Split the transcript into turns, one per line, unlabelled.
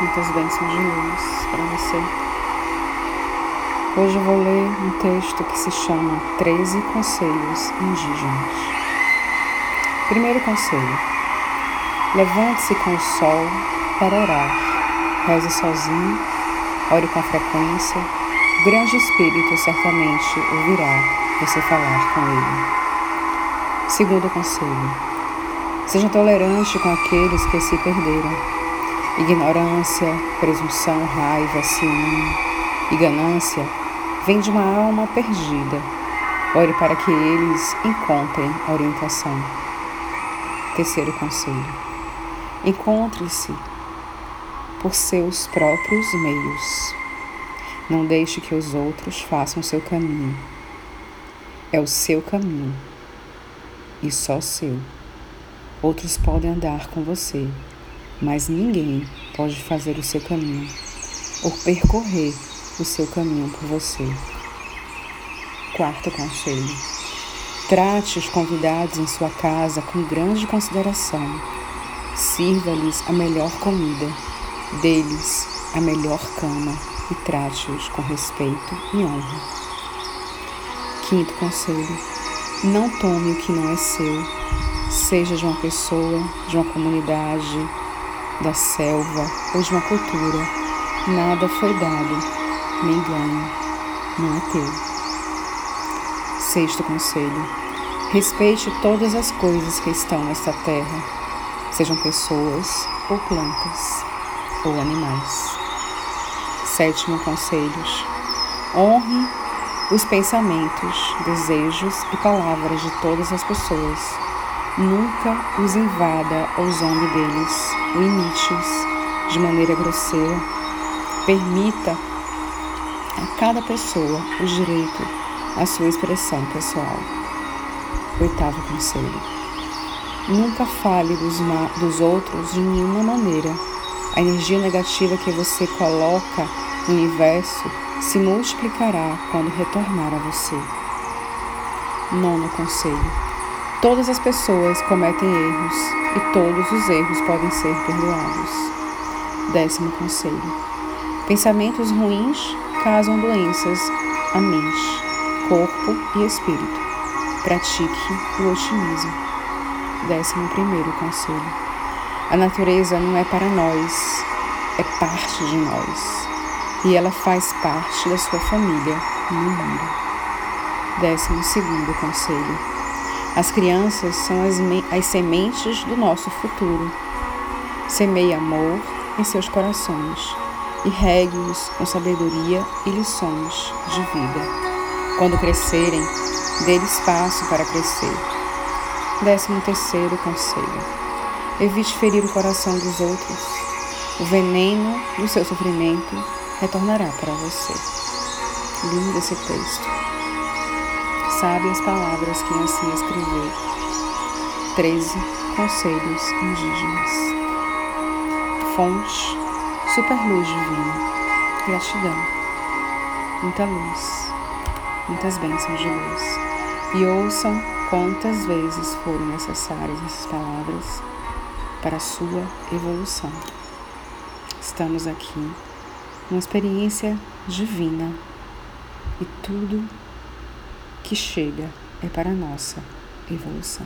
muitas bênçãos de luz para você. Hoje eu vou ler um texto que se chama 13 Conselhos Indígenas. Primeiro conselho: levante-se com o sol para orar, reze sozinho, ore com frequência, o grande Espírito certamente ouvirá você falar com ele. Segundo conselho: seja tolerante com aqueles que se perderam Ignorância, presunção, raiva, ciúme e ganância vem de uma alma perdida. Ore para que eles encontrem orientação. Terceiro conselho: encontre-se por seus próprios meios. Não deixe que os outros façam seu caminho. É o seu caminho e só seu. Outros podem andar com você, mas ninguém pode fazer o seu caminho ou percorrer o seu caminho por você. Quarto conselho: trate os convidados em sua casa com grande consideração. Sirva-lhes a melhor comida, dê-lhes a melhor cama e trate-os com respeito e honra. Quinto conselho: não tome o que não é seu, seja de uma pessoa, de uma comunidade, da selva ou de uma cultura, nada foi dado, nem ganho, não é teu. Sexto conselho: respeite todas as coisas que estão nesta terra, sejam pessoas ou plantas ou animais. Sétimo conselho: honre os pensamentos, desejos e palavras de todas as pessoas Nunca os invada ou zombe deles, limite-os de maneira grosseira. Permita a cada pessoa o direito à sua expressão pessoal. Oitavo conselho. Nunca fale dos, dos outros de nenhuma maneira. A energia negativa que você coloca no universo se multiplicará quando retornar a você. Nono conselho Todas as pessoas cometem erros e todos os erros podem ser perdoados. Décimo conselho: pensamentos ruins causam doenças à mente, corpo e espírito. Pratique o otimismo. Décimo primeiro conselho: a natureza não é para nós, é parte de nós e ela faz parte da sua família no mundo. Décimo segundo conselho: as crianças são as, as sementes do nosso futuro. Semeie amor em seus corações e regue-os com sabedoria e lições de vida. Quando crescerem, dê-lhes espaço para crescer. Décimo terceiro conselho. Evite ferir o coração dos outros. O veneno do seu sofrimento retornará para você. Lindo esse texto sabe as palavras que assim escrever. 13 Conselhos Indígenas. Fonte, superluz divina, gratidão, muita luz, muitas bênçãos de luz. E ouçam quantas vezes forem necessárias essas palavras para a sua evolução. Estamos aqui numa experiência divina e tudo que chega é para a nossa evolução.